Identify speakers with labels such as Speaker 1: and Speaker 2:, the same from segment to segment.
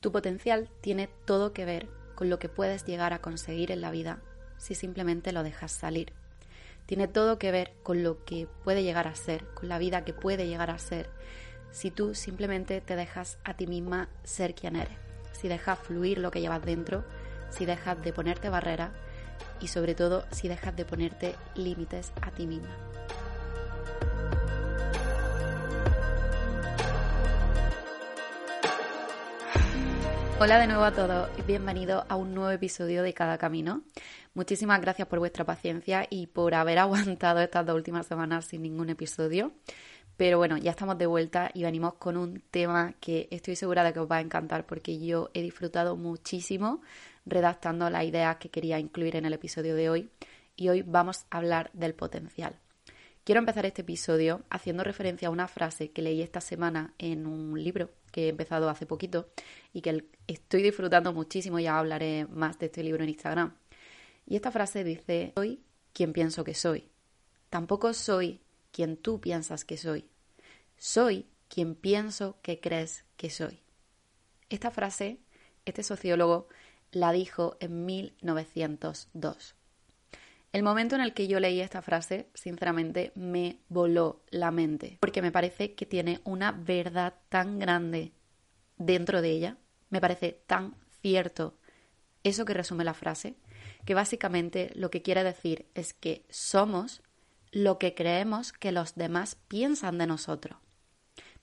Speaker 1: Tu potencial tiene todo que ver con lo que puedes llegar a conseguir en la vida si simplemente lo dejas salir. Tiene todo que ver con lo que puede llegar a ser, con la vida que puede llegar a ser, si tú simplemente te dejas a ti misma ser quien eres, si dejas fluir lo que llevas dentro, si dejas de ponerte barreras y sobre todo si dejas de ponerte límites a ti misma. Hola de nuevo a todos y bienvenidos a un nuevo episodio de Cada Camino. Muchísimas gracias por vuestra paciencia y por haber aguantado estas dos últimas semanas sin ningún episodio. Pero bueno, ya estamos de vuelta y venimos con un tema que estoy segura de que os va a encantar porque yo he disfrutado muchísimo redactando las ideas que quería incluir en el episodio de hoy y hoy vamos a hablar del potencial. Quiero empezar este episodio haciendo referencia a una frase que leí esta semana en un libro que he empezado hace poquito y que estoy disfrutando muchísimo, ya hablaré más de este libro en Instagram. Y esta frase dice, soy quien pienso que soy. Tampoco soy quien tú piensas que soy. Soy quien pienso que crees que soy. Esta frase, este sociólogo la dijo en 1902. El momento en el que yo leí esta frase, sinceramente, me voló la mente, porque me parece que tiene una verdad tan grande dentro de ella, me parece tan cierto eso que resume la frase, que básicamente lo que quiere decir es que somos lo que creemos que los demás piensan de nosotros.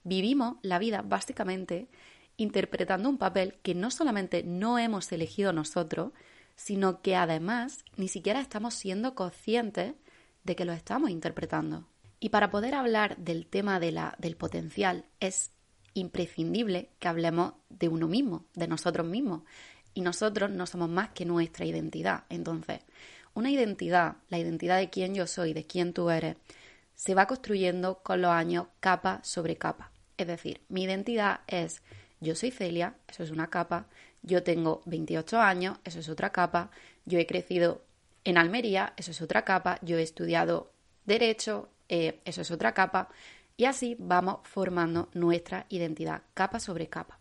Speaker 1: Vivimos la vida básicamente interpretando un papel que no solamente no hemos elegido nosotros, sino que además ni siquiera estamos siendo conscientes de que lo estamos interpretando. Y para poder hablar del tema de la, del potencial es imprescindible que hablemos de uno mismo, de nosotros mismos. Y nosotros no somos más que nuestra identidad. Entonces, una identidad, la identidad de quién yo soy, de quién tú eres, se va construyendo con los años capa sobre capa. Es decir, mi identidad es yo soy Celia, eso es una capa, yo tengo 28 años, eso es otra capa, yo he crecido en Almería, eso es otra capa, yo he estudiado derecho, eh, eso es otra capa, y así vamos formando nuestra identidad capa sobre capa.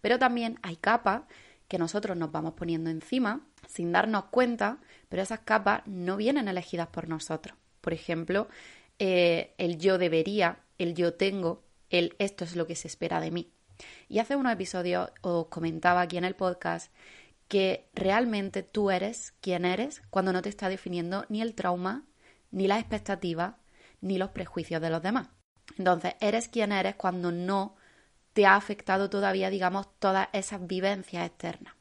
Speaker 1: Pero también hay capas que nosotros nos vamos poniendo encima sin darnos cuenta, pero esas capas no vienen elegidas por nosotros. Por ejemplo, eh, el yo debería, el yo tengo, el esto es lo que se espera de mí. Y hace unos episodios os comentaba aquí en el podcast que realmente tú eres quien eres cuando no te está definiendo ni el trauma, ni las expectativas, ni los prejuicios de los demás. Entonces, eres quien eres cuando no te ha afectado todavía, digamos, todas esas vivencias externas.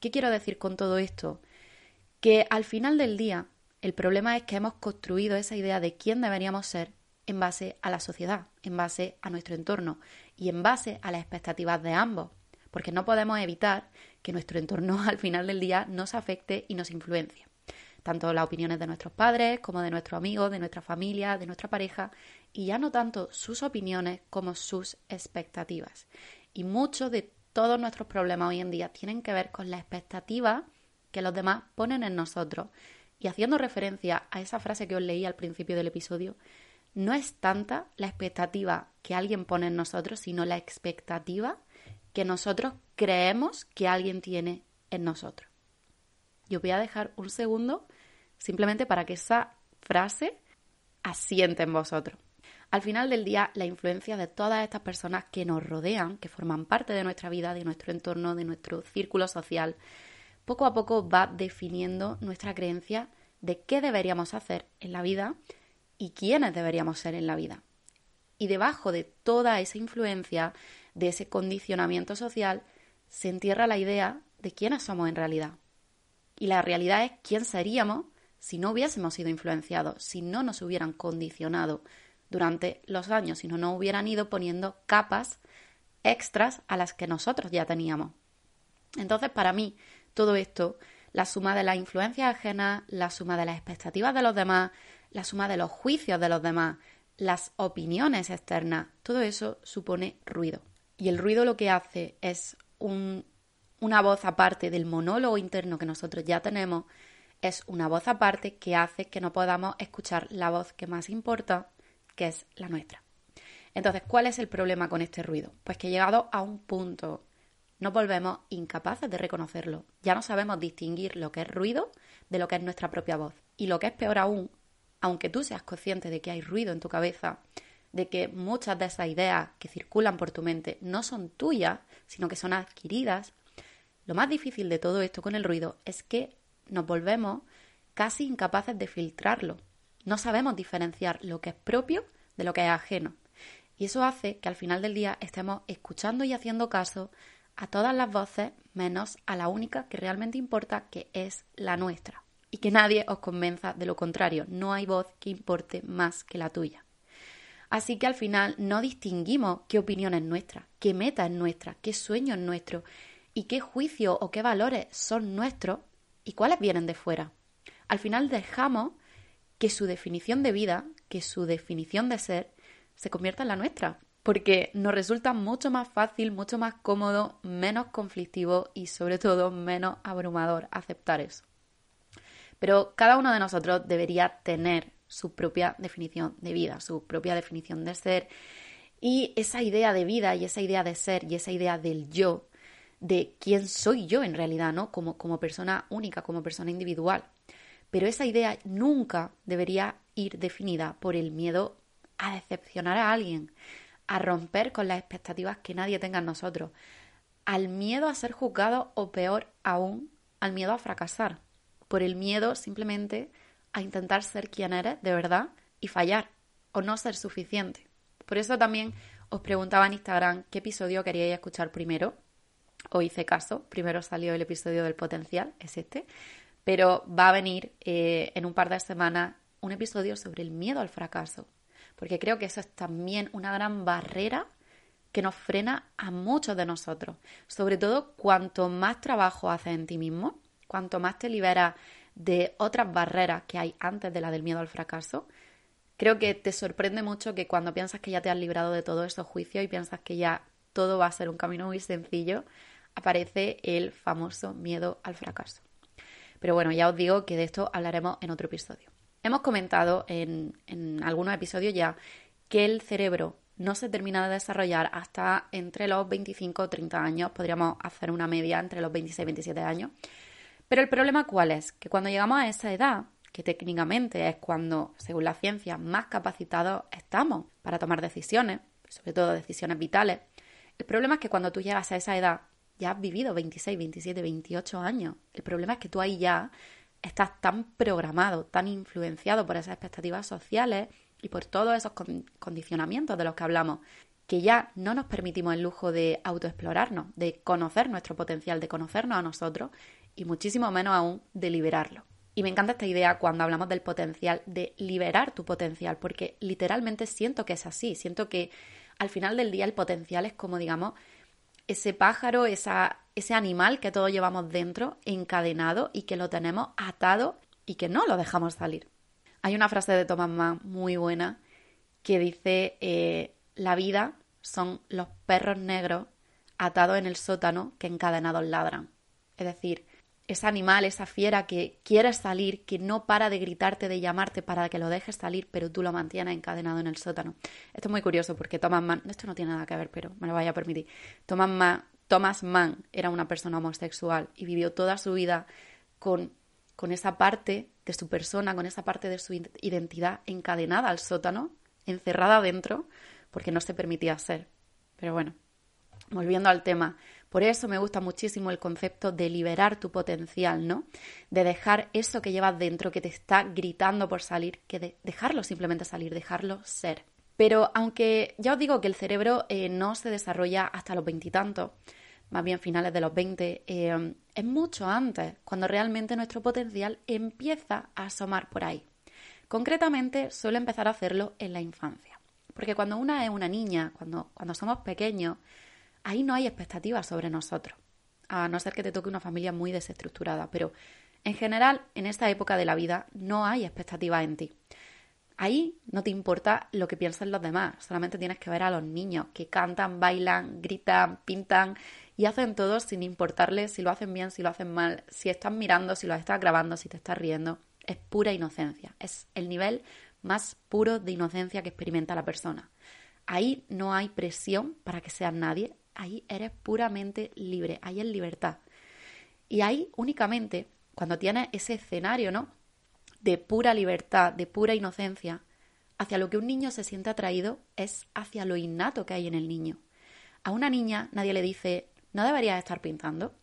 Speaker 1: ¿Qué quiero decir con todo esto? Que al final del día, el problema es que hemos construido esa idea de quién deberíamos ser en base a la sociedad, en base a nuestro entorno y en base a las expectativas de ambos, porque no podemos evitar que nuestro entorno al final del día nos afecte y nos influencie. Tanto las opiniones de nuestros padres como de nuestros amigos, de nuestra familia, de nuestra pareja, y ya no tanto sus opiniones como sus expectativas. Y muchos de todos nuestros problemas hoy en día tienen que ver con la expectativa que los demás ponen en nosotros. Y haciendo referencia a esa frase que os leí al principio del episodio, no es tanta la expectativa que alguien pone en nosotros, sino la expectativa que nosotros creemos que alguien tiene en nosotros. Yo voy a dejar un segundo simplemente para que esa frase asiente en vosotros. Al final del día, la influencia de todas estas personas que nos rodean, que forman parte de nuestra vida, de nuestro entorno, de nuestro círculo social, poco a poco va definiendo nuestra creencia de qué deberíamos hacer en la vida y quiénes deberíamos ser en la vida. Y debajo de toda esa influencia, de ese condicionamiento social, se entierra la idea de quiénes somos en realidad. Y la realidad es quién seríamos si no hubiésemos sido influenciados, si no nos hubieran condicionado durante los años, si no nos hubieran ido poniendo capas extras a las que nosotros ya teníamos. Entonces, para mí, todo esto, la suma de las influencias ajenas, la suma de las expectativas de los demás, la suma de los juicios de los demás, las opiniones externas, todo eso supone ruido. Y el ruido lo que hace es una voz aparte del monólogo interno que nosotros ya tenemos, es una voz aparte que hace que no podamos escuchar la voz que más importa, que es la nuestra. Entonces, ¿cuál es el problema con este ruido? Pues que llegado a un punto nos volvemos incapaces de reconocerlo. Ya no sabemos distinguir lo que es ruido de lo que es nuestra propia voz. Y lo que es peor aún, aunque tú seas consciente de que hay ruido en tu cabeza, de que muchas de esas ideas que circulan por tu mente no son tuyas, sino que son adquiridas, lo más difícil de todo esto con el ruido es que nos volvemos casi incapaces de filtrarlo. No sabemos diferenciar lo que es propio de lo que es ajeno. Y eso hace que al final del día estemos escuchando y haciendo caso a todas las voces menos a la única que realmente importa, que es la nuestra. Y que nadie os convenza de lo contrario. No hay voz que importe más que la tuya. Así que al final no distinguimos qué opinión es nuestra, qué meta es nuestra, qué sueño es nuestro y qué juicio o qué valores son nuestros y cuáles vienen de fuera. Al final dejamos que su definición de vida, que su definición de ser, se convierta en la nuestra, porque nos resulta mucho más fácil, mucho más cómodo, menos conflictivo y sobre todo menos abrumador aceptar eso. Pero cada uno de nosotros debería tener su propia definición de vida, su propia definición de ser y esa idea de vida y esa idea de ser y esa idea del yo, de quién soy yo en realidad, ¿no? Como, como persona única, como persona individual. Pero esa idea nunca debería ir definida por el miedo a decepcionar a alguien, a romper con las expectativas que nadie tenga en nosotros, al miedo a ser juzgado o peor aún, al miedo a fracasar, por el miedo simplemente a intentar ser quien eres de verdad y fallar o no ser suficiente. Por eso también os preguntaba en Instagram qué episodio queríais escuchar primero. O hice caso, primero salió el episodio del potencial, es este, pero va a venir eh, en un par de semanas un episodio sobre el miedo al fracaso, porque creo que eso es también una gran barrera que nos frena a muchos de nosotros. Sobre todo cuanto más trabajo haces en ti mismo, cuanto más te liberas de otras barreras que hay antes de la del miedo al fracaso, creo que te sorprende mucho que cuando piensas que ya te has librado de todos esos juicios y piensas que ya todo va a ser un camino muy sencillo, aparece el famoso miedo al fracaso. Pero bueno, ya os digo que de esto hablaremos en otro episodio. Hemos comentado en, algunos episodios ya que el cerebro no se termina de desarrollar hasta entre los 25 o 30 años, podríamos hacer una media entre los 26 y 27 años. Pero el problema cuál es? Que cuando llegamos a esa edad, que técnicamente es cuando, según la ciencia, más capacitados estamos para tomar decisiones, sobre todo decisiones vitales, el problema es que cuando tú llegas a esa edad, ya has vivido 26, 27, 28 años. El problema es que tú ahí ya estás tan programado, tan influenciado por esas expectativas sociales y por todos esos condicionamientos de los que hablamos, que ya no nos permitimos el lujo de autoexplorarnos, de conocer nuestro potencial, de conocernos a nosotros y muchísimo menos aún de liberarlo. Y me encanta esta idea cuando hablamos del potencial, de liberar tu potencial, porque literalmente siento que es así, siento que al final del día el potencial es como, digamos, ese pájaro, esa, ese animal que todos llevamos dentro, encadenado y que lo tenemos atado y que no lo dejamos salir. Hay una frase de Thomas Mann muy buena que dice, eh, la vida son los perros negros atados en el sótano que encadenados ladran. Es decir, ese animal, esa fiera que quiere salir, que no para de gritarte, de llamarte para que lo dejes salir, pero tú lo mantienes encadenado en el sótano. Esto es muy curioso porque Thomas Mann, esto no tiene nada que ver, pero me lo vaya a permitir. Thomas Mann, Thomas Mann era una persona homosexual y vivió toda su vida con, con esa parte de su persona, con esa parte de su identidad encadenada al sótano, encerrada adentro, porque no se permitía ser. Pero bueno, volviendo al tema, por eso me gusta muchísimo el concepto de liberar tu potencial, ¿no? De dejar eso que llevas dentro, que te está gritando por salir, que de dejarlo simplemente salir, dejarlo ser. Pero aunque ya os digo que el cerebro eh, no se desarrolla hasta los veintitantos, más bien finales de los veinte, eh, es mucho antes, cuando realmente nuestro potencial empieza a asomar por ahí. Concretamente, suele empezar a hacerlo en la infancia. Porque cuando una es una niña, cuando, cuando somos pequeños, ahí no hay expectativas sobre nosotros. a no ser que te toque una familia muy desestructurada, pero en general, en esta época de la vida no hay expectativas en ti. Ahí no te importa lo que piensan los demás, solamente tienes que ver a los niños que cantan, bailan, gritan, pintan y hacen todo sin importarles si lo hacen bien, si lo hacen mal, si están mirando, si lo estás grabando, si te estás riendo. Es pura inocencia, es el nivel más puro de inocencia que experimenta la persona. Ahí no hay presión para que seas nadie, ahí eres puramente libre, ahí es libertad. Y ahí únicamente, cuando tienes ese escenario, ¿no? De pura libertad, de pura inocencia, hacia lo que un niño se siente atraído es hacia lo innato que hay en el niño. A una niña nadie le dice, no deberías estar pintando,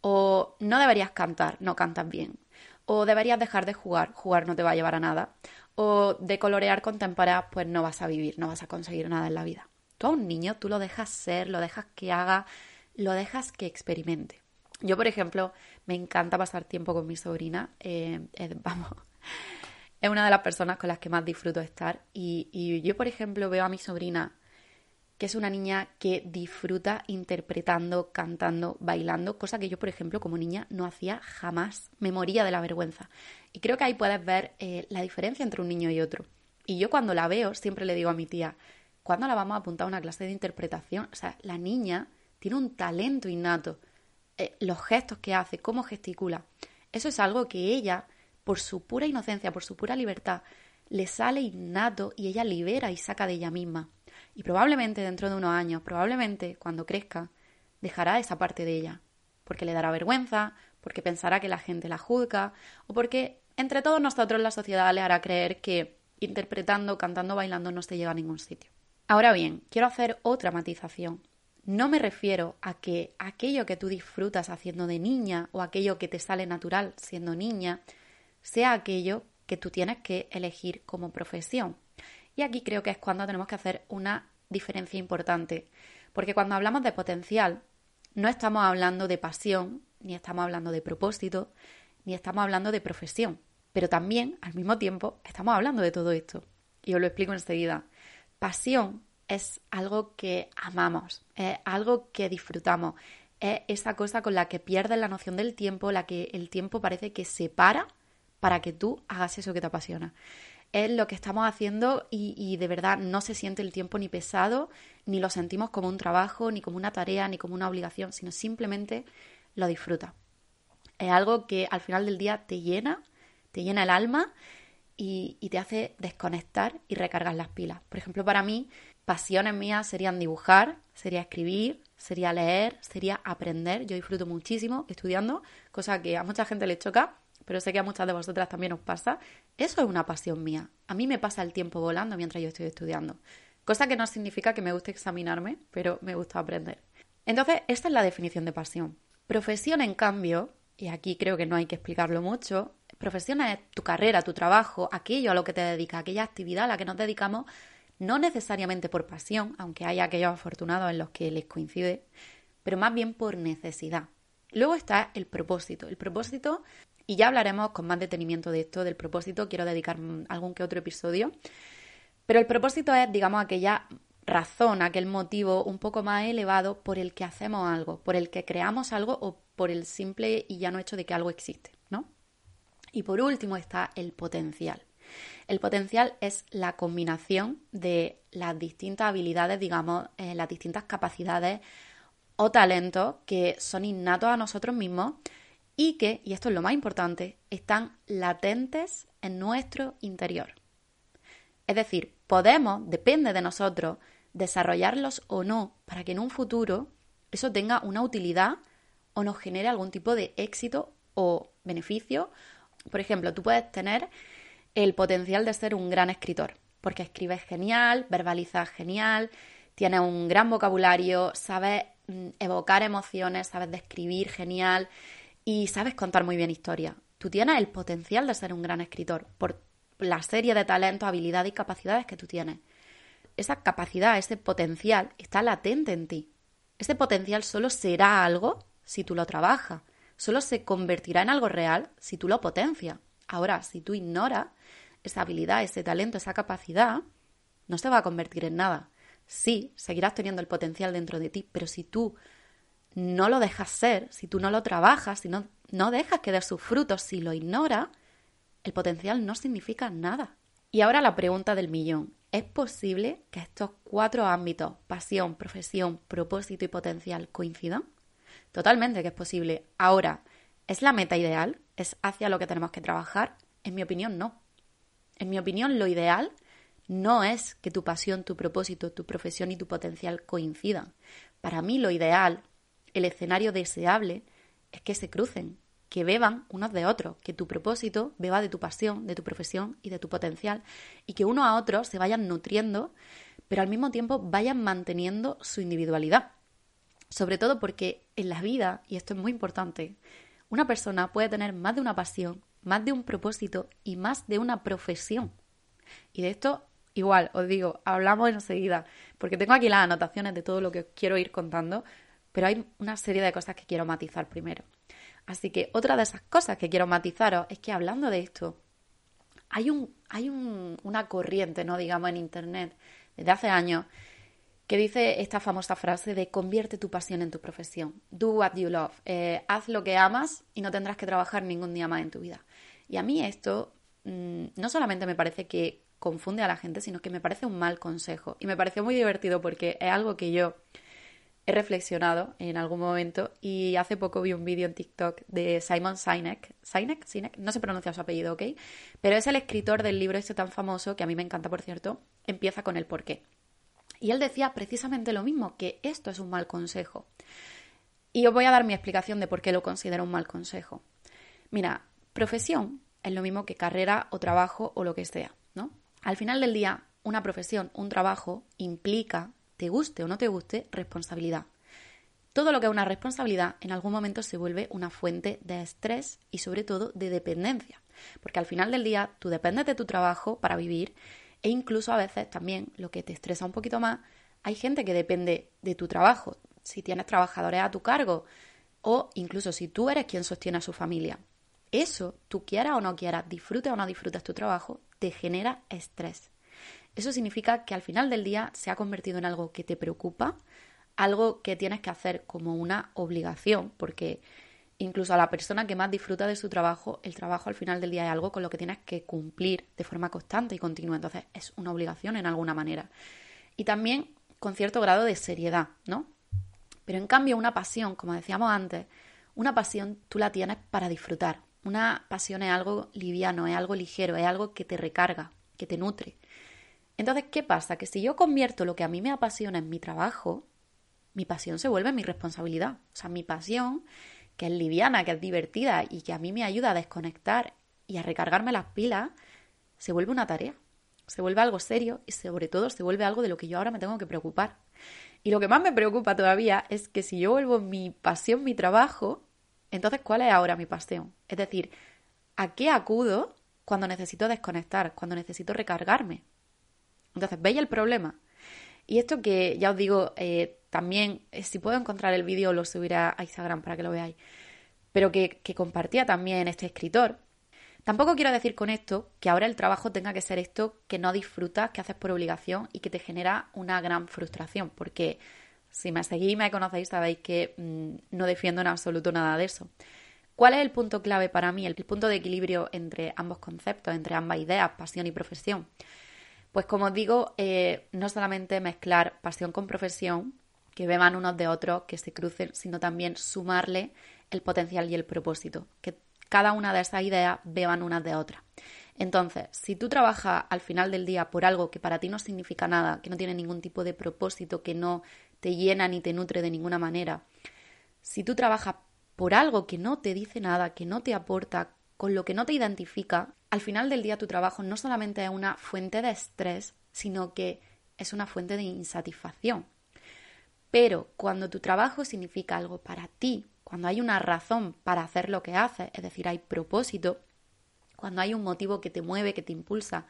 Speaker 1: o no deberías cantar, no cantas bien, o deberías dejar de jugar, jugar no te va a llevar a nada, o de colorear con pues no vas a vivir, no vas a conseguir nada en la vida. Tú a un niño, tú lo dejas ser, lo dejas que haga, lo dejas que experimente. Yo, por ejemplo, me encanta pasar tiempo con mi sobrina. Eh, vamos, es una de las personas con las que más disfruto estar. Y, y yo, por ejemplo, veo a mi sobrina que es una niña que disfruta interpretando, cantando, bailando, cosa que yo, por ejemplo, como niña no hacía jamás. Me moría de la vergüenza. Y creo que ahí puedes ver eh, la diferencia entre un niño y otro. Y yo cuando la veo siempre le digo a mi tía, ¿cuándo la vamos a apuntar a una clase de interpretación? O sea, la niña tiene un talento innato. Eh, los gestos que hace, cómo gesticula. Eso es algo que ella, por su pura inocencia, por su pura libertad, le sale innato y ella libera y saca de ella misma. Y probablemente dentro de unos años, probablemente cuando crezca, dejará esa parte de ella, porque le dará vergüenza, porque pensará que la gente la juzga, o porque entre todos nosotros la sociedad le hará creer que interpretando, cantando, bailando no se llega a ningún sitio. Ahora bien, quiero hacer otra matización. No me refiero a que aquello que tú disfrutas haciendo de niña o aquello que te sale natural siendo niña sea aquello que tú tienes que elegir como profesión. Y aquí creo que es cuando tenemos que hacer una diferencia importante, porque cuando hablamos de potencial, no estamos hablando de pasión, ni estamos hablando de propósito, ni estamos hablando de profesión, pero también, al mismo tiempo, estamos hablando de todo esto. Y os lo explico enseguida. Pasión es algo que amamos, es algo que disfrutamos, es esa cosa con la que pierdes la noción del tiempo, la que el tiempo parece que se para para que tú hagas eso que te apasiona es lo que estamos haciendo y, de verdad no se siente el tiempo ni pesado, ni lo sentimos como un trabajo, ni como una tarea, ni como una obligación, sino simplemente lo disfruta. Es algo que al final del día te llena, te llena el alma y, te hace desconectar y recargar las pilas. Por ejemplo, para mí, pasiones mías serían dibujar, sería escribir, sería leer, sería aprender. Yo disfruto muchísimo estudiando, cosa que a mucha gente le choca, pero sé que a muchas de vosotras también os pasa, eso es una pasión mía. A mí me pasa el tiempo volando mientras yo estoy estudiando. Cosa que no significa que me guste examinarme, pero me gusta aprender. Entonces, esta es la definición de pasión. Profesión, en cambio, y aquí creo que no hay que explicarlo mucho, profesión es tu carrera, tu trabajo, aquello a lo que te dedicas, aquella actividad a la que nos dedicamos, no necesariamente por pasión, aunque hay aquellos afortunados en los que les coincide, pero más bien por necesidad. Luego está el propósito. El propósito y ya hablaremos con más detenimiento de esto, del propósito. Quiero dedicar algún que otro episodio. Pero el propósito es, digamos, aquella razón, aquel motivo un poco más elevado por el que hacemos algo, por el que creamos algo o por el simple y llano hecho de que algo existe. Y por último está el potencial. El potencial es la combinación de las distintas habilidades, digamos, eh, las distintas capacidades o talentos que son innatos a nosotros mismos y que, y esto es lo más importante, están latentes en nuestro interior. Es decir, podemos, depende de nosotros, desarrollarlos o no para que en un futuro eso tenga una utilidad o nos genere algún tipo de éxito o beneficio. Por ejemplo, tú puedes tener el potencial de ser un gran escritor, porque escribes genial, verbalizas genial, tienes un gran vocabulario, sabes mm, evocar emociones, sabes describir genial, y sabes contar muy bien historia. Tú tienes el potencial de ser un gran escritor por la serie de talentos, habilidades y capacidades que tú tienes. Esa capacidad, ese potencial está latente en ti. Ese potencial solo será algo si tú lo trabajas. Solo se convertirá en algo real si tú lo potencias. Ahora, si tú ignoras esa habilidad, ese talento, esa capacidad, no se va a convertir en nada. Sí, seguirás teniendo el potencial dentro de ti, pero si tú no lo dejas ser, si tú no lo trabajas, si no, no dejas que dé sus frutos, si lo ignoras, el potencial no significa nada. Y ahora la pregunta del millón. ¿Es posible que estos cuatro ámbitos, pasión, profesión, propósito y potencial, coincidan? Totalmente que es posible. Ahora, ¿es la meta ideal? ¿Es hacia lo que tenemos que trabajar? En mi opinión, no. En mi opinión, lo ideal no es que tu pasión, tu propósito, tu profesión y tu potencial coincidan. Para mí lo ideal, el escenario deseable, es que se crucen, que beban unos de otros, que tu propósito beba de tu pasión, de tu profesión y de tu potencial, y que uno a otro se vayan nutriendo, pero al mismo tiempo vayan manteniendo su individualidad. Sobre todo porque en la vida, y esto es muy importante, una persona puede tener más de una pasión, más de un propósito y más de una profesión. Y de esto, igual, os digo, hablamos enseguida, porque tengo aquí las anotaciones de todo lo que quiero ir contando, pero hay una serie de cosas que quiero matizar primero. Así que otra de esas cosas que quiero matizaros es que hablando de esto, hay, un, hay una corriente, ¿no? Digamos, en Internet desde hace años que dice esta famosa frase de convierte tu pasión en tu profesión. Do what you love. Eh, haz lo que amas y no tendrás que trabajar ningún día más en tu vida. Y a mí esto mm, no solamente me parece que confunde a la gente, sino que me parece un mal consejo. Y me pareció muy divertido porque es algo que yo he reflexionado en algún momento y hace poco vi un vídeo en TikTok de Simon Sinek, Sinek, Sinek, no se pronuncia su apellido, ¿ok? Pero es el escritor del libro este tan famoso, que a mí me encanta, por cierto, empieza con el porqué. Y él decía precisamente lo mismo, que esto es un mal consejo. Y os voy a dar mi explicación de por qué lo considero un mal consejo. Mira, profesión es lo mismo que carrera o trabajo o lo que sea, ¿no? Al final del día, una profesión, un trabajo, implica te guste o no te guste, responsabilidad. Todo lo que es una responsabilidad en algún momento se vuelve una fuente de estrés y sobre todo de dependencia. Porque al final del día tú dependes de tu trabajo para vivir e incluso a veces también lo que te estresa un poquito más, hay gente que depende de tu trabajo. Si tienes trabajadores a tu cargo o incluso si tú eres quien sostiene a su familia. Eso, tú quieras o no quieras, disfrutes o no disfrutes tu trabajo, te genera estrés. Eso significa que al final del día se ha convertido en algo que te preocupa, algo que tienes que hacer como una obligación, porque incluso a la persona que más disfruta de su trabajo, el trabajo al final del día es algo con lo que tienes que cumplir de forma constante y continua, entonces es una obligación en alguna manera. Y también con cierto grado de seriedad, ¿no? Pero en cambio una pasión, como decíamos antes, una pasión tú la tienes para disfrutar. Una pasión es algo liviano, es algo ligero, es algo que te recarga, que te nutre. Entonces, ¿qué pasa? Que si yo convierto lo que a mí me apasiona en mi trabajo, mi pasión se vuelve mi responsabilidad. O sea, mi pasión, que es liviana, que es divertida y que a mí me ayuda a desconectar y a recargarme las pilas, se vuelve una tarea. Se vuelve algo serio y sobre todo se vuelve algo de lo que yo ahora me tengo que preocupar. Y lo que más me preocupa todavía es que si yo vuelvo mi pasión mi trabajo, entonces ¿cuál es ahora mi pasión? Es decir, ¿a qué acudo cuando necesito desconectar, cuando necesito recargarme? Entonces, ¿veis el problema? Y esto que ya os digo, eh, también, eh, si puedo encontrar el vídeo, lo subiré a Instagram para que lo veáis, pero que, compartía también este escritor. Tampoco quiero decir con esto que ahora el trabajo tenga que ser esto que no disfrutas, que haces por obligación y que te genera una gran frustración, porque si me seguís y me conocéis sabéis que mm, no defiendo en absoluto nada de eso. ¿Cuál es el punto clave para mí, el punto de equilibrio entre ambos conceptos, entre ambas ideas, pasión y profesión? Pues como os digo, eh, no solamente mezclar pasión con profesión, que beban unos de otros, que se crucen, sino también sumarle el potencial y el propósito, que cada una de esas ideas beban unas de otras. Entonces, si tú trabajas al final del día por algo que para ti no significa nada, que no tiene ningún tipo de propósito, que no te llena ni te nutre de ninguna manera, si tú trabajas por algo que no te dice nada, que no te aporta, con lo que no te identifica, al final del día tu trabajo no solamente es una fuente de estrés, sino que es una fuente de insatisfacción. Pero cuando tu trabajo significa algo para ti, cuando hay una razón para hacer lo que haces, es decir, hay propósito, cuando hay un motivo que te mueve, que te impulsa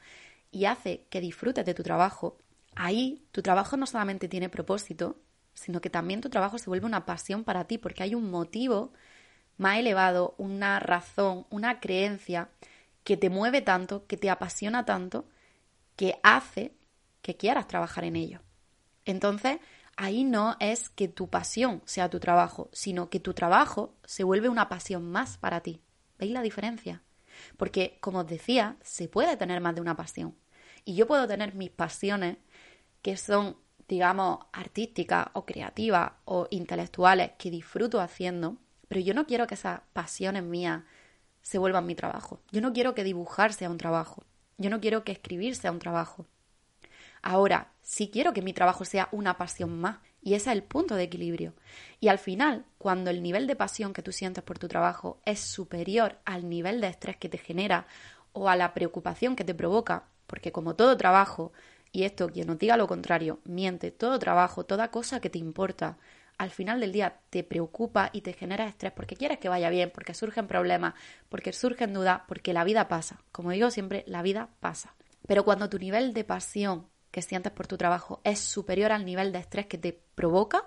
Speaker 1: y hace que disfrutes de tu trabajo, ahí tu trabajo no solamente tiene propósito, sino que también tu trabajo se vuelve una pasión para ti, porque hay un motivo más elevado, una razón, una creencia que te mueve tanto, que te apasiona tanto, que hace que quieras trabajar en ello. Entonces, ahí no es que tu pasión sea tu trabajo, sino que tu trabajo se vuelve una pasión más para ti. ¿Veis la diferencia? Porque, como os decía, se puede tener más de una pasión. Y yo puedo tener mis pasiones que son, digamos, artísticas o creativas o intelectuales que disfruto haciendo, pero yo no quiero que esas pasiones mías se vuelvan mi trabajo. Yo no quiero que dibujar sea un trabajo. Yo no quiero que escribir sea un trabajo. Ahora, sí quiero que mi trabajo sea una pasión más. Y ese es el punto de equilibrio. Y al final, cuando el nivel de pasión que tú sientes por tu trabajo es superior al nivel de estrés que te genera o a la preocupación que te provoca, porque como todo trabajo, y esto quien nos diga lo contrario, miente, todo trabajo, toda cosa que te importa, al final del día te preocupa y te genera estrés porque quieres que vaya bien, porque surgen problemas, porque surgen dudas, porque la vida pasa. Como digo siempre, la vida pasa. Pero cuando tu nivel de pasión que sientes por tu trabajo es superior al nivel de estrés que te provoca,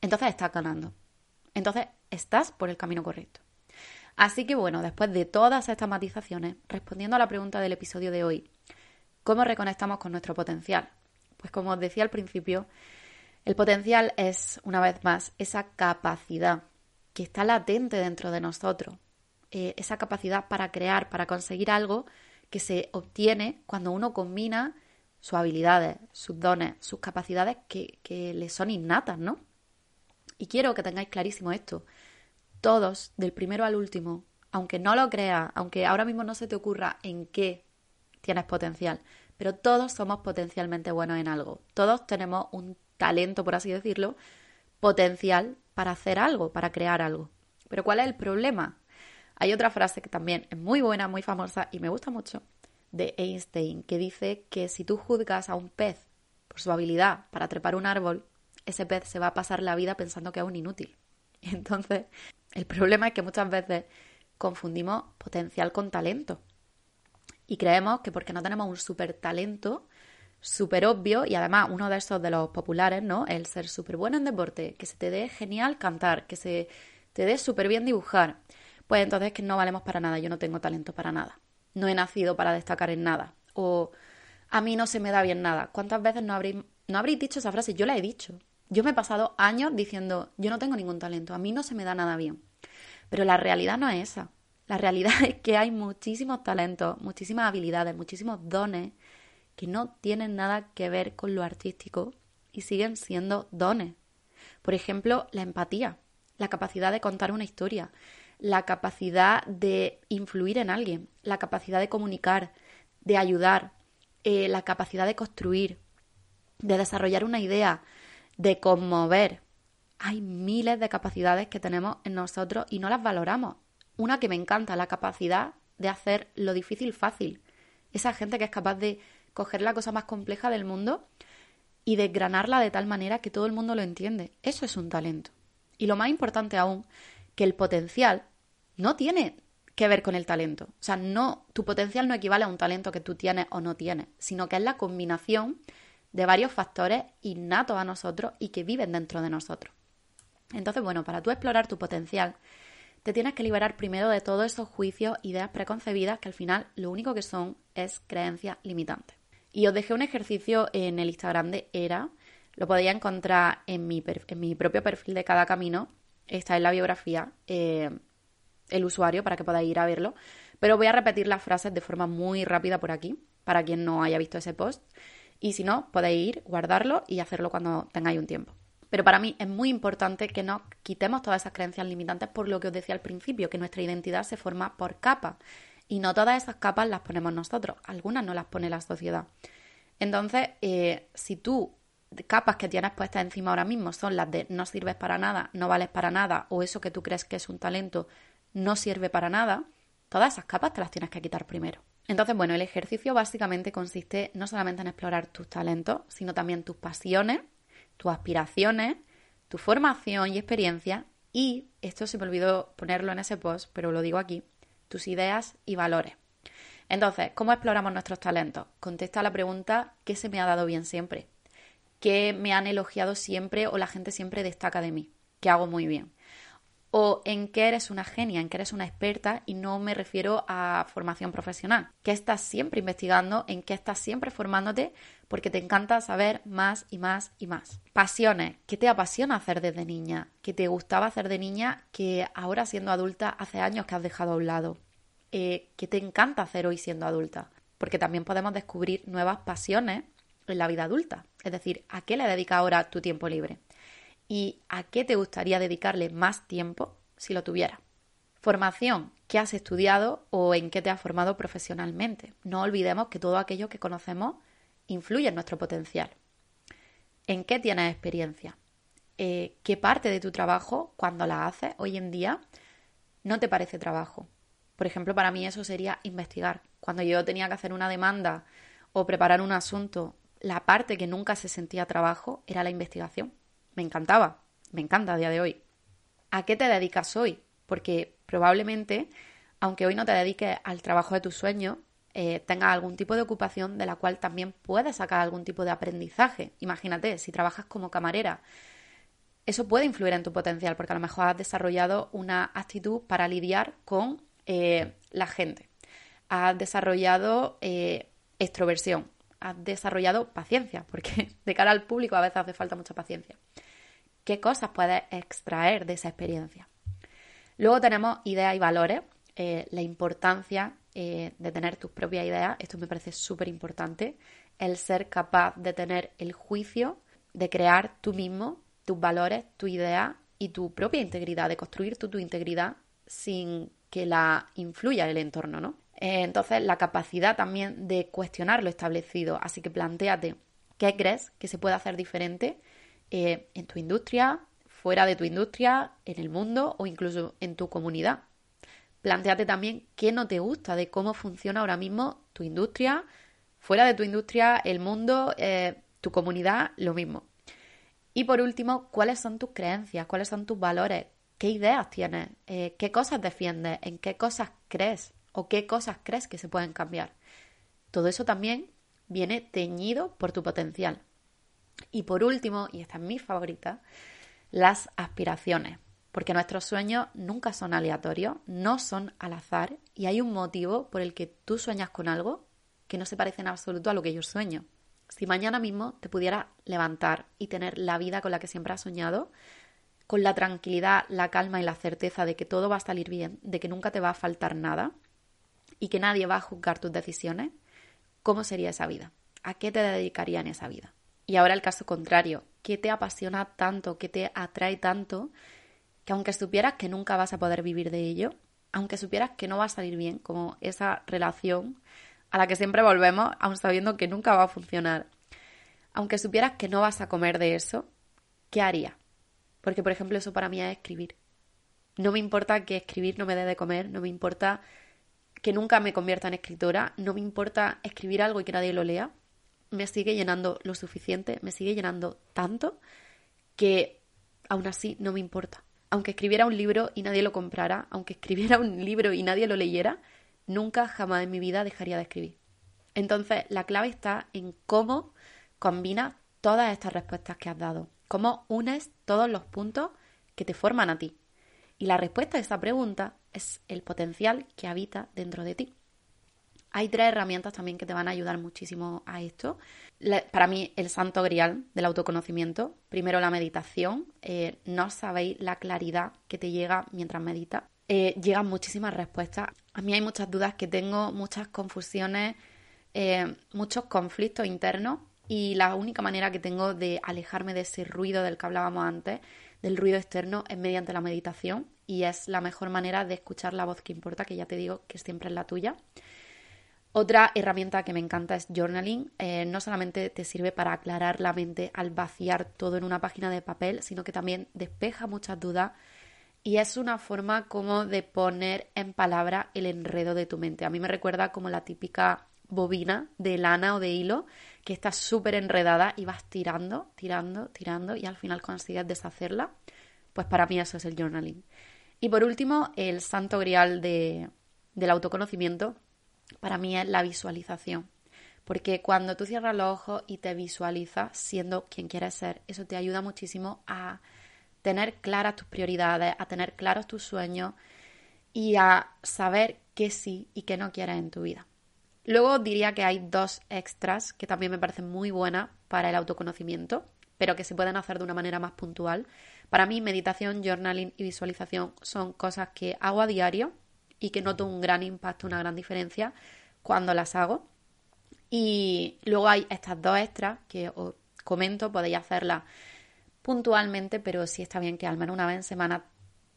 Speaker 1: entonces estás ganando. Entonces estás por el camino correcto. Así que bueno, después de todas estas matizaciones, respondiendo a la pregunta del episodio de hoy, ¿cómo reconectamos con nuestro potencial? Pues como os decía al principio, el potencial es, una vez más, esa capacidad que está latente dentro de nosotros, eh, esa capacidad para crear, para conseguir algo que se obtiene cuando uno combina sus habilidades, sus dones, sus capacidades que, que le son innatas, ¿no? Y quiero que tengáis clarísimo esto. Todos, del primero al último, aunque no lo creas, aunque ahora mismo no se te ocurra en qué tienes potencial, pero todos somos potencialmente buenos en algo. Todos tenemos un talento, por así decirlo, potencial para hacer algo, para crear algo. Pero ¿cuál es el problema? Hay otra frase que también es muy buena, muy famosa y me gusta mucho, de Einstein, que dice que si tú juzgas a un pez por su habilidad para trepar un árbol, ese pez se va a pasar la vida pensando que es un inútil. Entonces, el problema es que muchas veces confundimos potencial con talento. Y creemos que porque no tenemos un super talento, súper obvio y además uno de esos de los populares, ¿no? El ser súper bueno en deporte, que se te dé genial cantar, que se te dé súper bien dibujar. Pues entonces que no valemos para nada, yo no tengo talento para nada. No he nacido para destacar en nada. O a mí no se me da bien nada. ¿Cuántas veces no habréis, no habréis dicho esa frase? Yo la he dicho. Yo me he pasado años diciendo, yo no tengo ningún talento, a mí no se me da nada bien. Pero la realidad no es esa. La realidad es que hay muchísimos talentos, muchísimas habilidades, muchísimos dones que no tienen nada que ver con lo artístico y siguen siendo dones. Por ejemplo, la empatía, la capacidad de contar una historia, la capacidad de influir en alguien, la capacidad de comunicar, de ayudar, eh, la capacidad de construir, de desarrollar una idea, de conmover. Hay miles de capacidades que tenemos en nosotros y no las valoramos. Una que me encanta, la capacidad de hacer lo difícil fácil. Esa gente que es capaz de coger la cosa más compleja del mundo y desgranarla de tal manera que todo el mundo lo entiende. Eso es un talento. Y lo más importante aún, que el potencial no tiene que ver con el talento. O sea, no, tu potencial no equivale a un talento que tú tienes o no tienes, sino que es la combinación de varios factores innatos a nosotros y que viven dentro de nosotros. Entonces, bueno, para tú explorar tu potencial, te tienes que liberar primero de todos esos juicios, ideas preconcebidas que al final lo único que son es creencias limitantes. Y os dejé un ejercicio en el Instagram de Era. Lo podéis encontrar en mi, en mi propio perfil de cada camino. Está en la biografía eh, el usuario para que podáis ir a verlo. Pero voy a repetir las frases de forma muy rápida por aquí, para quien no haya visto ese post. Y si no, podéis ir, guardarlo y hacerlo cuando tengáis un tiempo. Pero para mí es muy importante que nos quitemos todas esas creencias limitantes por lo que os decía al principio, que nuestra identidad se forma por capas. Y no todas esas capas las ponemos nosotros, algunas no las pone la sociedad. Entonces, eh, si tú capas que tienes puestas encima ahora mismo son las de no sirves para nada, no vales para nada, o eso que tú crees que es un talento no sirve para nada, todas esas capas te las tienes que quitar primero. Entonces, bueno, el ejercicio básicamente consiste no solamente en explorar tus talentos, sino también tus pasiones, tus aspiraciones, tu formación y experiencia, y esto se me olvidó ponerlo en ese post, pero lo digo aquí, tus ideas y valores. Entonces, ¿cómo exploramos nuestros talentos? Contesta la pregunta ¿qué se me ha dado bien siempre? ¿Qué me han elogiado siempre o la gente siempre destaca de mí? ¿Qué hago muy bien? O en qué eres una genia, en qué eres una experta y no me refiero a formación profesional. Que estás siempre investigando, en qué estás siempre formándote porque te encanta saber más y más y más. Pasiones, ¿qué te apasiona hacer desde niña? ¿Qué te gustaba hacer de niña que ahora siendo adulta hace años que has dejado a un lado? Eh, ¿Qué te encanta hacer hoy siendo adulta? Porque también podemos descubrir nuevas pasiones en la vida adulta. Es decir, ¿a qué le dedicas ahora tu tiempo libre? Y a qué te gustaría dedicarle más tiempo si lo tuviera. Formación, ¿qué has estudiado o en qué te has formado profesionalmente? No olvidemos que todo aquello que conocemos influye en nuestro potencial. ¿En qué tienes experiencia? Eh, ¿Qué parte de tu trabajo, cuando la haces hoy en día, no te parece trabajo? Por ejemplo, para mí eso sería investigar. Cuando yo tenía que hacer una demanda o preparar un asunto, la parte que nunca se sentía trabajo era la investigación me encantaba, me encanta a día de hoy. ¿A qué te dedicas hoy? Porque probablemente, aunque hoy no te dediques al trabajo de tus sueños, eh, tengas algún tipo de ocupación de la cual también puedes sacar algún tipo de aprendizaje. Imagínate, si trabajas como camarera, eso puede influir en tu potencial porque a lo mejor has desarrollado una actitud para lidiar con eh, la gente. Has desarrollado eh, extroversión, has desarrollado paciencia, porque de cara al público a veces hace falta mucha paciencia. ¿Qué cosas puedes extraer de esa experiencia? Luego tenemos ideas y valores, eh, la importancia eh, de tener tus propias ideas, esto me parece súper importante, el ser capaz de tener el juicio, de crear tú mismo tus valores, tu idea y tu propia integridad, de construir tú tu integridad sin que la influya el entorno, ¿no? Eh, entonces, la capacidad también de cuestionar lo establecido. Así que planteate qué crees que se puede hacer diferente eh, en tu industria, fuera de tu industria, en el mundo o incluso en tu comunidad. Planteate también qué no te gusta de cómo funciona ahora mismo tu industria, fuera de tu industria, el mundo, eh, tu comunidad, lo mismo. Y por último, ¿cuáles son tus creencias? ¿Cuáles son tus valores? ¿Qué ideas tienes? ¿Qué cosas defiendes? ¿En qué cosas crees? O qué cosas crees que se pueden cambiar. Todo eso también viene teñido por tu potencial. Y por último, y esta es mi favorita, las aspiraciones. Porque nuestros sueños nunca son aleatorios, no son al azar y hay un motivo por el que tú sueñas con algo que no se parece en absoluto a lo que yo sueño. Si mañana mismo te pudiera levantar y tener la vida con la que siempre has soñado, con la tranquilidad, la calma y la certeza de que todo va a salir bien, de que nunca te va a faltar nada, y que nadie va a juzgar tus decisiones, ¿cómo sería esa vida? ¿A qué te dedicaría en esa vida? Y ahora el caso contrario, ¿qué te apasiona tanto, qué te atrae tanto, que aunque supieras que nunca vas a poder vivir de ello, aunque supieras que no va a salir bien, como esa relación a la que siempre volvemos, aun sabiendo que nunca va a funcionar, aunque supieras que no vas a comer de eso, ¿qué haría? Porque, por ejemplo, eso para mí es escribir. No me importa que escribir no me dé de comer, no me importa que nunca me convierta en escritora, no me importa escribir algo y que nadie lo lea, me sigue llenando lo suficiente, me sigue llenando tanto que aún así no me importa. Aunque escribiera un libro y nadie lo comprara, aunque escribiera un libro y nadie lo leyera, nunca jamás en mi vida dejaría de escribir. Entonces, la clave está en cómo combinas todas estas respuestas que has dado, cómo unes todos los puntos que te forman a ti. Y la respuesta a esa pregunta es el potencial que habita dentro de ti. Hay tres herramientas también que te van a ayudar muchísimo a esto. para mí, el santo grial del autoconocimiento. Primero, la meditación. Eh, no sabéis la claridad que te llega mientras meditas. Eh, llegan muchísimas respuestas. A mí hay muchas dudas que tengo, muchas confusiones, eh, muchos conflictos internos. Y la única manera que tengo de alejarme de ese ruido del que hablábamos antes, del ruido externo, es mediante la meditación y es la mejor manera de escuchar la voz que importa, que ya te digo que siempre es la tuya. Otra herramienta que me encanta es journaling. Eh, no solamente te sirve para aclarar la mente al vaciar todo en una página de papel, sino que también despeja muchas dudas y es una forma como de poner en palabra el enredo de tu mente. A mí me recuerda como la típica bobina de lana o de hilo que está súper enredada y vas tirando, tirando, tirando y al final consigues deshacerla. Pues para mí eso es el journaling. Y por último, el santo grial de, del autoconocimiento para mí es la visualización. Porque cuando tú cierras los ojos y te visualizas siendo quien quieres ser, eso te ayuda muchísimo a tener claras tus prioridades, a tener claros tus sueños y a saber qué sí y qué no quieres en tu vida. Luego diría que hay dos extras que también me parecen muy buenas para el autoconocimiento, pero que se pueden hacer de una manera más puntual. Para mí, meditación, journaling y visualización son cosas que hago a diario y que noto un gran impacto, una gran diferencia cuando las hago. Y luego hay estas dos extras que os comento, podéis hacerlas puntualmente, pero sí está bien que al menos una vez en semana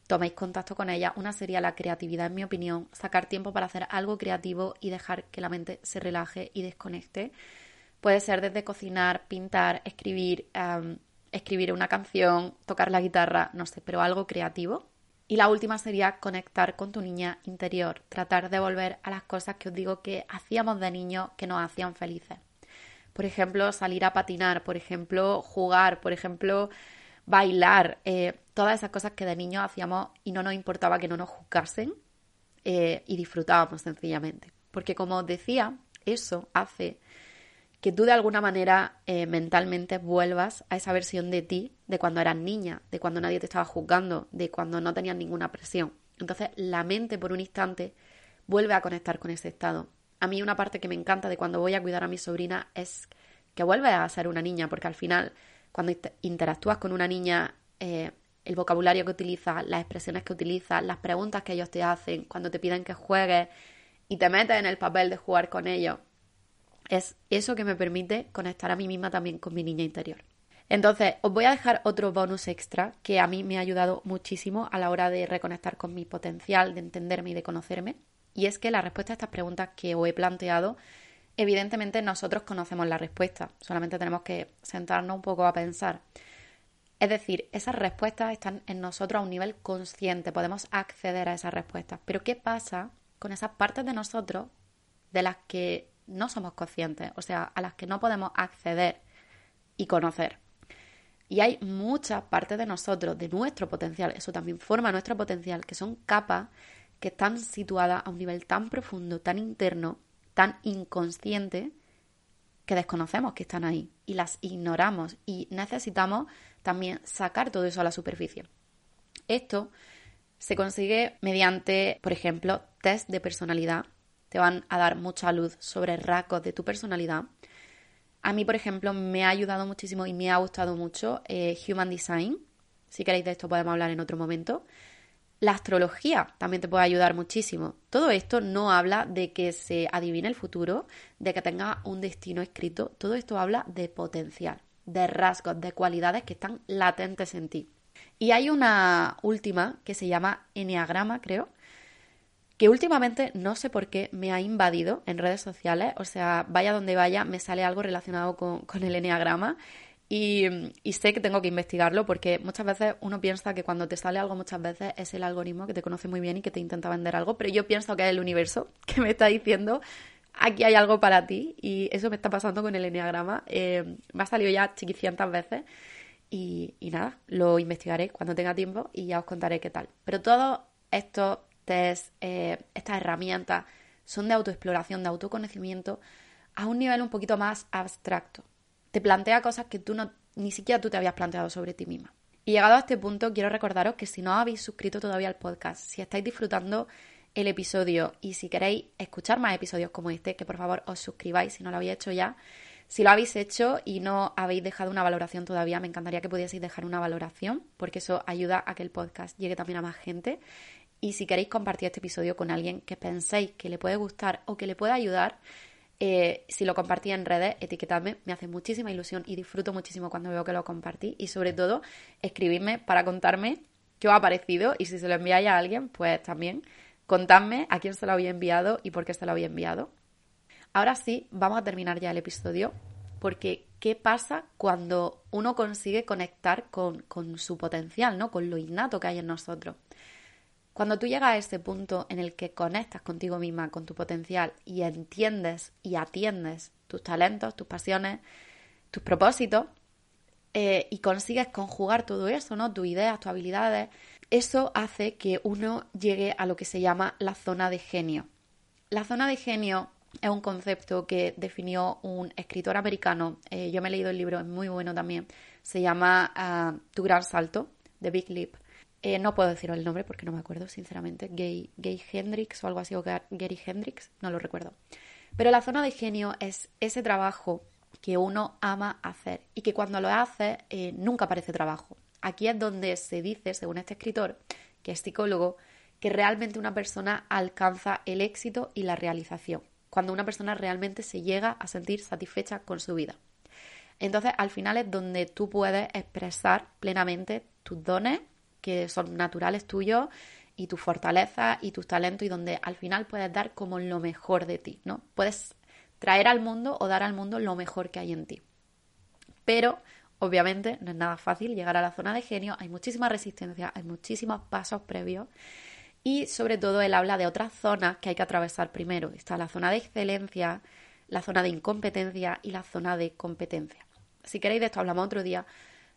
Speaker 1: toméis contacto con ella. Una sería la creatividad, en mi opinión, sacar tiempo para hacer algo creativo y dejar que la mente se relaje y desconecte. Puede ser desde cocinar, pintar, escribir, escribir una canción, tocar la guitarra, no sé, pero algo creativo. Y la última sería conectar con tu niña interior, tratar de volver a las cosas que os digo que hacíamos de niños que nos hacían felices. Por ejemplo, salir a patinar, por ejemplo, jugar, por ejemplo, bailar, eh, todas esas cosas que de niños hacíamos y no nos importaba que no nos juzgasen eh, y disfrutábamos sencillamente. Porque como os decía, eso hace que tú de alguna manera eh, mentalmente vuelvas a esa versión de ti de cuando eras niña, de cuando nadie te estaba juzgando, de cuando no tenías ninguna presión. Entonces la mente por un instante vuelve a conectar con ese estado. A mí una parte que me encanta de cuando voy a cuidar a mi sobrina es que vuelve a ser una niña, porque al final cuando interactúas con una niña, eh, el vocabulario que utiliza, las expresiones que utiliza, las preguntas que ellos te hacen, cuando te piden que juegues y te metes en el papel de jugar con ellos, es eso que me permite conectar a mí misma también con mi niña interior. Entonces, os voy a dejar otro bonus extra que a mí me ha ayudado muchísimo a la hora de reconectar con mi potencial, de entenderme y de conocerme. Y es que la respuesta a estas preguntas que os he planteado, evidentemente nosotros conocemos la respuesta, solamente tenemos que sentarnos un poco a pensar. Es decir, esas respuestas están en nosotros a un nivel consciente, podemos acceder a esas respuestas. Pero ¿qué pasa con esas partes de nosotros de las que no somos conscientes, o sea, a las que no podemos acceder y conocer. Y hay muchas partes de nosotros, de nuestro potencial, eso también forma nuestro potencial, que son capas que están situadas a un nivel tan profundo, tan interno, tan inconsciente, que desconocemos que están ahí y las ignoramos y necesitamos también sacar todo eso a la superficie. Esto se consigue mediante, por ejemplo, test de personalidad te van a dar mucha luz sobre rasgos de tu personalidad. A mí, por ejemplo, me ha ayudado muchísimo y me ha gustado mucho eh, Human Design. Si queréis de esto podemos hablar en otro momento. La astrología también te puede ayudar muchísimo. Todo esto no habla de que se adivine el futuro, de que tenga un destino escrito. Todo esto habla de potencial, de rasgos, de cualidades que están latentes en ti. Y hay una última que se llama Enneagrama, creo, que últimamente no sé por qué me ha invadido en redes sociales, o sea, vaya donde vaya, me sale algo relacionado con, el enneagrama y, sé que tengo que investigarlo porque muchas veces uno piensa que cuando te sale algo muchas veces es el algoritmo que te conoce muy bien y que te intenta vender algo, pero yo pienso que es el universo que me está diciendo aquí hay algo para ti y eso me está pasando con el enneagrama. Eh, me ha salido ya chiquicientas veces y, y nada, lo investigaré cuando tenga tiempo y ya os contaré qué tal. Pero todo esto eh, estas herramientas son de autoexploración, de autoconocimiento, a un nivel un poquito más abstracto. Te plantea cosas que tú no, ni siquiera tú te habías planteado sobre ti misma. Y llegado a este punto, quiero recordaros que si no habéis suscrito todavía al podcast, si estáis disfrutando el episodio y si queréis escuchar más episodios como este, que por favor os suscribáis si no lo habéis hecho ya. Si lo habéis hecho y no habéis dejado una valoración todavía, me encantaría que pudieseis dejar una valoración, porque eso ayuda a que el podcast llegue también a más gente. Y si queréis compartir este episodio con alguien que penséis que le puede gustar o que le pueda ayudar, eh, si lo compartís en redes, etiquetadme, me hace muchísima ilusión y disfruto muchísimo cuando veo que lo compartís. Y sobre todo, escribidme para contarme qué os ha parecido y si se lo enviáis a alguien, pues también contadme a quién se lo había enviado y por qué se lo había enviado. Ahora sí, vamos a terminar ya el episodio porque ¿qué pasa cuando uno consigue conectar con, con su potencial, ¿no? con lo innato que hay en nosotros? Cuando tú llegas a ese punto en el que conectas contigo misma, con tu potencial y entiendes y atiendes tus talentos, tus pasiones, tus propósitos eh, y consigues conjugar todo eso, ¿no? Tus ideas, tus habilidades, eso hace que uno llegue a lo que se llama la zona de genio. La zona de genio es un concepto que definió un escritor americano. Eh, yo me he leído el libro, es muy bueno también. Se llama ah, Tu Gran Salto The Big Leap. Eh, no puedo decir el nombre porque no me acuerdo, sinceramente. Gay, Gay Hendrix o algo así, o Gary Hendrix, no lo recuerdo. Pero la zona de genio es ese trabajo que uno ama hacer y que cuando lo hace eh, nunca parece trabajo. Aquí es donde se dice, según este escritor, que es psicólogo, que realmente una persona alcanza el éxito y la realización, cuando una persona realmente se llega a sentir satisfecha con su vida. Entonces, al final es donde tú puedes expresar plenamente tus dones, que son naturales tuyos, y tus fortalezas y tus talentos, y donde al final puedes dar como lo mejor de ti, ¿no? Puedes traer al mundo o dar al mundo lo mejor que hay en ti. Pero Obviamente no es nada fácil llegar a la zona de genio, hay muchísima resistencia, hay muchísimos pasos previos y sobre todo él habla de otras zonas que hay que atravesar primero. Está la zona de excelencia, la zona de incompetencia y la zona de competencia. Si queréis de esto hablamos otro día.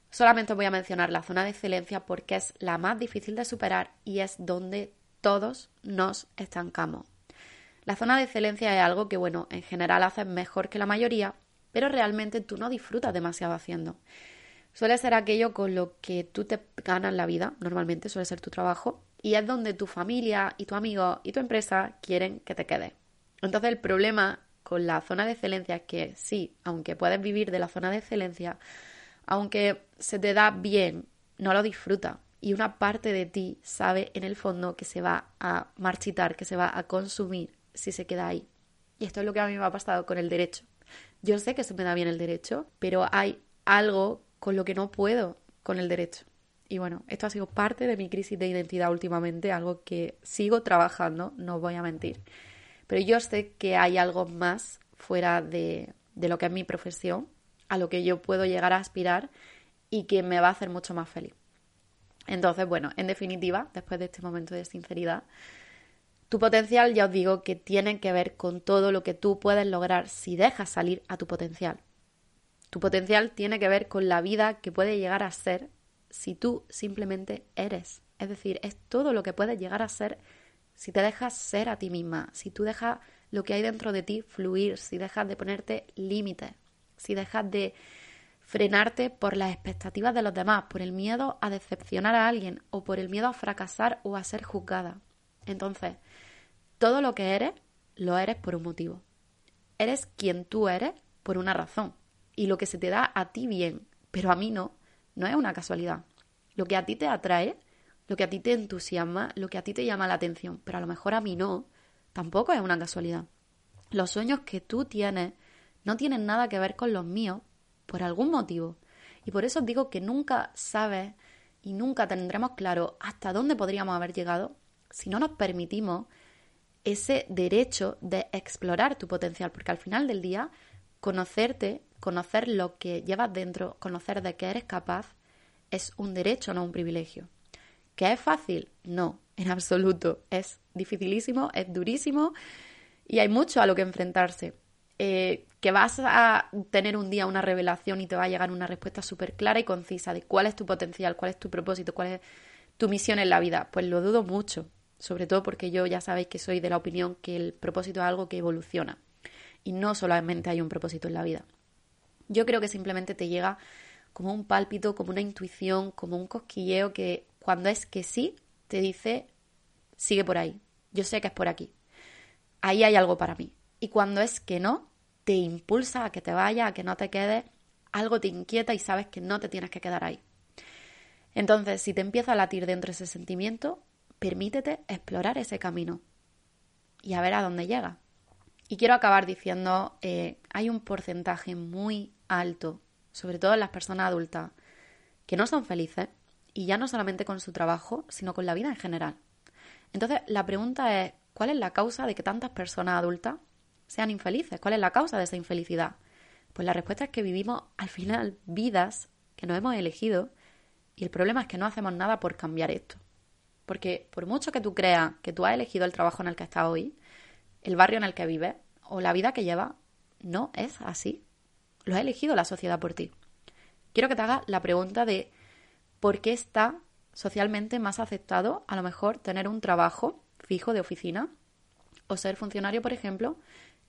Speaker 1: Solamente voy a mencionar la zona de excelencia porque es la más difícil de superar y es donde todos nos estancamos. La zona de excelencia es algo que, bueno, en general haces mejor que la mayoría, pero realmente tú no disfrutas demasiado haciendo. Suele ser aquello con lo que tú te ganas la vida, normalmente suele ser tu trabajo, y es donde tu familia y tu amigo y tu empresa quieren que te quedes. Entonces el problema con la zona de excelencia es que sí, aunque puedes vivir de la zona de excelencia, aunque se te da bien, no lo disfruta. Y una parte de ti sabe en el fondo que se va a marchitar, que se va a consumir si se queda ahí. Y esto es lo que a mí me ha pasado con el derecho. Yo sé que se me da bien el derecho, pero hay algo con lo que no puedo con el derecho. Y bueno, esto ha sido parte de mi crisis de identidad últimamente, algo que sigo trabajando, no voy a mentir. Pero yo sé que hay algo más fuera de, de lo que es mi profesión, a lo que yo puedo llegar a aspirar y que me va a hacer mucho más feliz. Entonces, bueno, en definitiva, después de este momento de sinceridad, tu potencial, ya os digo, que tiene que ver con todo lo que tú puedes lograr si dejas salir a tu potencial. Tu potencial tiene que ver con la vida que puede llegar a ser si tú simplemente eres. Es decir, es todo lo que puedes llegar a ser si te dejas ser a ti misma, si tú dejas lo que hay dentro de ti fluir, si dejas de ponerte límites, si dejas de frenarte por las expectativas de los demás, por el miedo a decepcionar a alguien o por el miedo a fracasar o a ser juzgada. Entonces, todo lo que eres, lo eres por un motivo. Eres quien tú eres por una razón. Y lo que se te da a ti bien, pero a mí no, no es una casualidad. Lo que a ti te atrae, lo que a ti te entusiasma, lo que a ti te llama la atención, pero a lo mejor a mí no, tampoco es una casualidad. Los sueños que tú tienes no tienen nada que ver con los míos por algún motivo. Y por eso os digo que nunca sabes y nunca tendremos claro hasta dónde podríamos haber llegado si no nos permitimos ese derecho de explorar tu potencial, porque al final del día, conocerte, conocer lo que llevas dentro, conocer de qué eres capaz, es un derecho, no un privilegio. ¿Que es fácil? No, en absoluto. Es dificilísimo, es durísimo y hay mucho a lo que enfrentarse. Eh, que vas a tener un día una revelación y te va a llegar una respuesta súper clara y concisa de cuál es tu potencial, cuál es tu propósito, cuál es tu misión en la vida. Pues lo dudo mucho sobre todo porque yo ya sabéis que soy de la opinión que el propósito es algo que evoluciona y no solamente hay un propósito en la vida. Yo creo que simplemente te llega como un pálpito, como una intuición, como un cosquilleo que cuando es que sí, te dice, sigue por ahí, yo sé que es por aquí, ahí hay algo para mí. Y cuando es que no, te impulsa a que te vaya, a que no te quedes, algo te inquieta y sabes que no te tienes que quedar ahí. Entonces, si te empieza a latir dentro ese sentimiento, permítete explorar ese camino y a ver a dónde llega. Y quiero acabar diciendo, eh, hay un porcentaje muy alto, sobre todo en las personas adultas, que no son felices, y ya no solamente con su trabajo, sino con la vida en general. Entonces, la pregunta es, ¿cuál es la causa de que tantas personas adultas sean infelices? ¿Cuál es la causa de esa infelicidad? Pues la respuesta es que vivimos al final vidas que no hemos elegido y el problema es que no hacemos nada por cambiar esto. Porque por mucho que tú creas que tú has elegido el trabajo en el que estás hoy, el barrio en el que vives o la vida que llevas, no es así. Lo ha elegido la sociedad por ti. Quiero que te hagas la pregunta de por qué está socialmente más aceptado a lo mejor tener un trabajo fijo de oficina o ser funcionario, por ejemplo,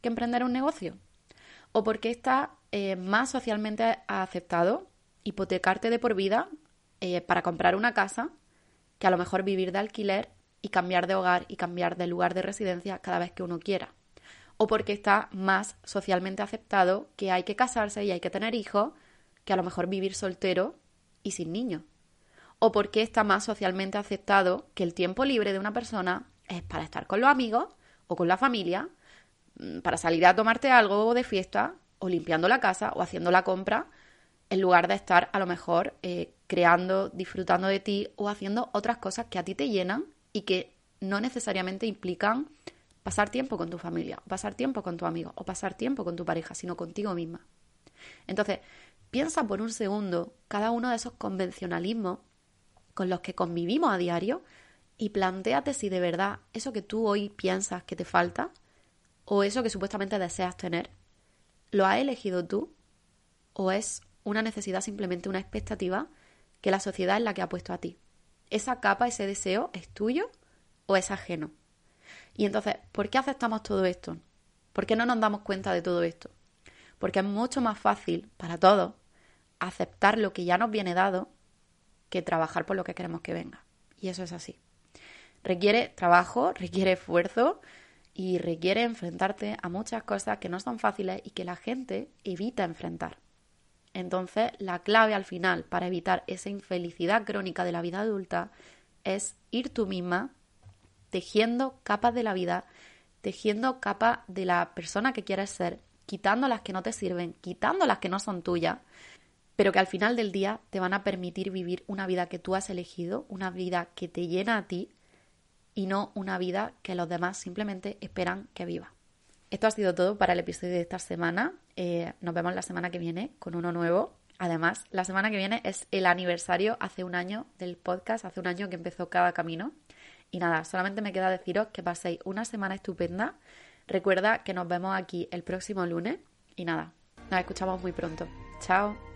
Speaker 1: que emprender un negocio. O por qué está eh, más socialmente aceptado hipotecarte de por vida eh, para comprar una casa que a lo mejor vivir de alquiler y cambiar de hogar y cambiar de lugar de residencia cada vez que uno quiera. O porque está más socialmente aceptado que hay que casarse y hay que tener hijos que a lo mejor vivir soltero y sin niños. O porque está más socialmente aceptado que el tiempo libre de una persona es para estar con los amigos o con la familia, para salir a tomarte algo de fiesta o limpiando la casa o haciendo la compra en lugar de estar a lo mejor eh, creando, disfrutando de ti o haciendo otras cosas que a ti te llenan y que no necesariamente implican pasar tiempo con tu familia, o pasar tiempo con tu amigo, o pasar tiempo con tu pareja, sino contigo misma. Entonces, piensa por un segundo cada uno de esos convencionalismos con los que convivimos a diario y planteate si de verdad eso que tú hoy piensas que te falta o eso que supuestamente deseas tener, ¿lo has elegido tú o es una necesidad simplemente una expectativa que la sociedad es la que ha puesto a ti? ¿Esa capa, ese deseo es tuyo o es ajeno? Y entonces, ¿por qué aceptamos todo esto? ¿Por qué no nos damos cuenta de todo esto? Porque es mucho más fácil para todos aceptar lo que ya nos viene dado que trabajar por lo que queremos que venga. Y eso es así. Requiere trabajo, requiere esfuerzo y requiere enfrentarte a muchas cosas que no son fáciles y que la gente evita enfrentar. Entonces, la clave al final para evitar esa infelicidad crónica de la vida adulta es ir tú misma tejiendo capas de la vida, tejiendo capas de la persona que quieres ser, quitando las que no te sirven, quitando las que no son tuyas, pero que al final del día te van a permitir vivir una vida que tú has elegido, una vida que te llena a ti y no una vida que los demás simplemente esperan que viva. Esto ha sido todo para el episodio de esta semana. Eh, nos vemos la semana que viene con uno nuevo. Además, la semana que viene es el aniversario hace un año del podcast, hace un año que empezó cada camino. Y nada, solamente me queda deciros que paséis una semana estupenda. Recuerda que nos vemos aquí el próximo lunes. Y nada, nos escuchamos muy pronto. Chao.